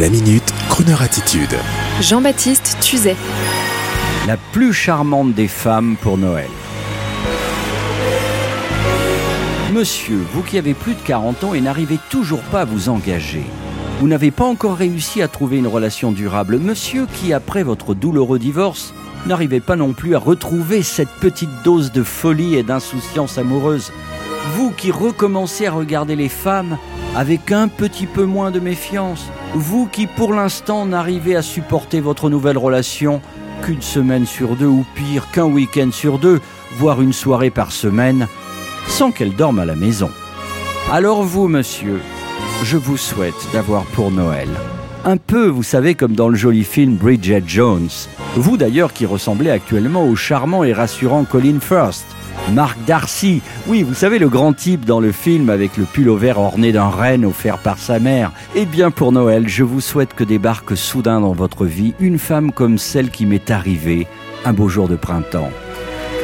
La minute, Kroneur attitude. Jean-Baptiste Tuzet. La plus charmante des femmes pour Noël. Monsieur, vous qui avez plus de 40 ans et n'arrivez toujours pas à vous engager, vous n'avez pas encore réussi à trouver une relation durable. Monsieur qui, après votre douloureux divorce, n'arrivez pas non plus à retrouver cette petite dose de folie et d'insouciance amoureuse. Vous qui recommencez à regarder les femmes avec un petit peu moins de méfiance. Vous qui pour l'instant n'arrivez à supporter votre nouvelle relation qu'une semaine sur deux ou pire qu'un week-end sur deux, voire une soirée par semaine, sans qu'elle dorme à la maison. Alors vous, monsieur, je vous souhaite d'avoir pour Noël un peu, vous savez, comme dans le joli film Bridget Jones. Vous d'ailleurs qui ressemblez actuellement au charmant et rassurant Colin First. Marc Darcy, oui, vous savez, le grand type dans le film avec le pull au vert orné d'un renne offert par sa mère. Eh bien, pour Noël, je vous souhaite que débarque soudain dans votre vie une femme comme celle qui m'est arrivée un beau jour de printemps.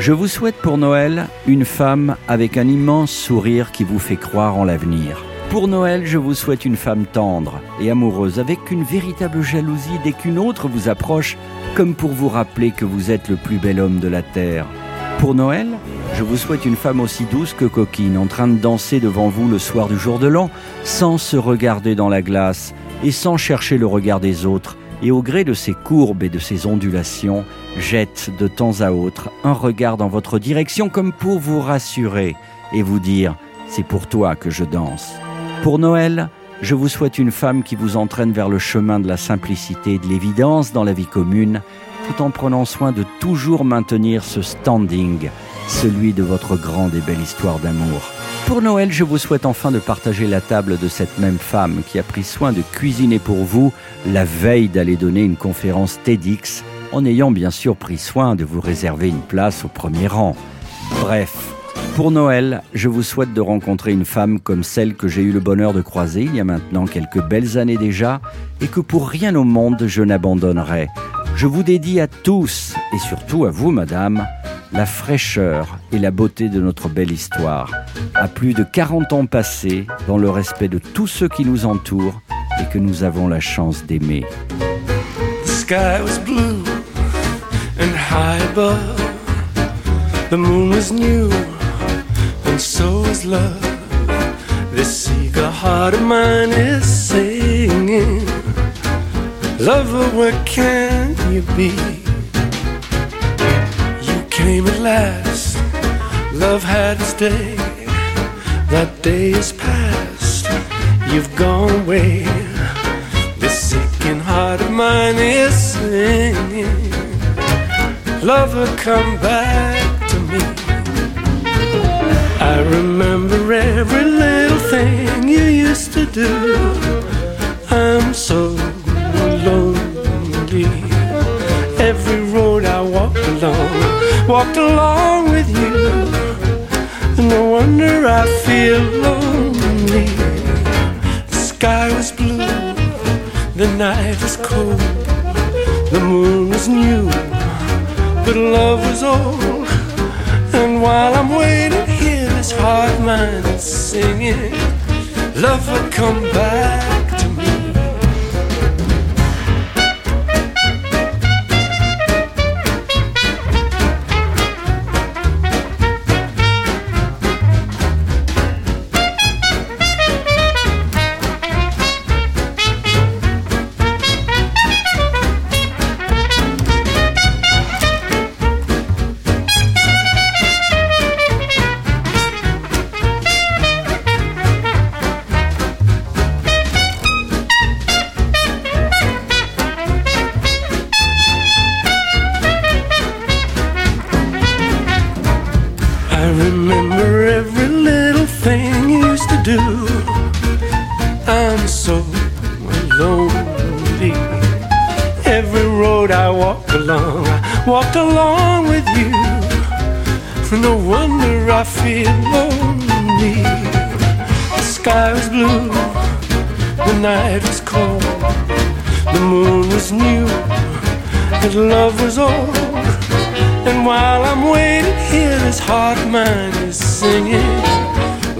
Je vous souhaite pour Noël une femme avec un immense sourire qui vous fait croire en l'avenir. Pour Noël, je vous souhaite une femme tendre et amoureuse avec une véritable jalousie dès qu'une autre vous approche, comme pour vous rappeler que vous êtes le plus bel homme de la terre. Pour Noël, je vous souhaite une femme aussi douce que coquine, en train de danser devant vous le soir du jour de l'an, sans se regarder dans la glace et sans chercher le regard des autres, et au gré de ses courbes et de ses ondulations, jette de temps à autre un regard dans votre direction comme pour vous rassurer et vous dire c'est pour toi que je danse. Pour Noël, je vous souhaite une femme qui vous entraîne vers le chemin de la simplicité et de l'évidence dans la vie commune, tout en prenant soin de toujours maintenir ce standing, celui de votre grande et belle histoire d'amour. Pour Noël, je vous souhaite enfin de partager la table de cette même femme qui a pris soin de cuisiner pour vous la veille d'aller donner une conférence TEDx, en ayant bien sûr pris soin de vous réserver une place au premier rang. Bref, pour Noël, je vous souhaite de rencontrer une femme comme celle que j'ai eu le bonheur de croiser il y a maintenant quelques belles années déjà, et que pour rien au monde je n'abandonnerai. Je vous dédie à tous, et surtout à vous, madame, la fraîcheur et la beauté de notre belle histoire. À plus de 40 ans passés, dans le respect de tous ceux qui nous entourent et que nous avons la chance d'aimer. The sky was blue and high above. The moon was new and so was love. This heart of mine is singing. Lover, where can you be? You came at last. Love had its day. That day is past. You've gone away. This aching heart of mine is singing. Lover, come back to me. I remember every little thing you used to do. I'm so walked along with you. And no wonder I feel lonely. The sky was blue, the night was cold, the moon was new, but love was old. And while I'm waiting here, this heart of mine is singing, Love will come back do. I'm so lonely. Every road I walk along, I walked along with you. No wonder I feel lonely. The sky was blue, the night was cold, the moon was new, and love was old. And while I'm waiting here, this heart of mine is singing,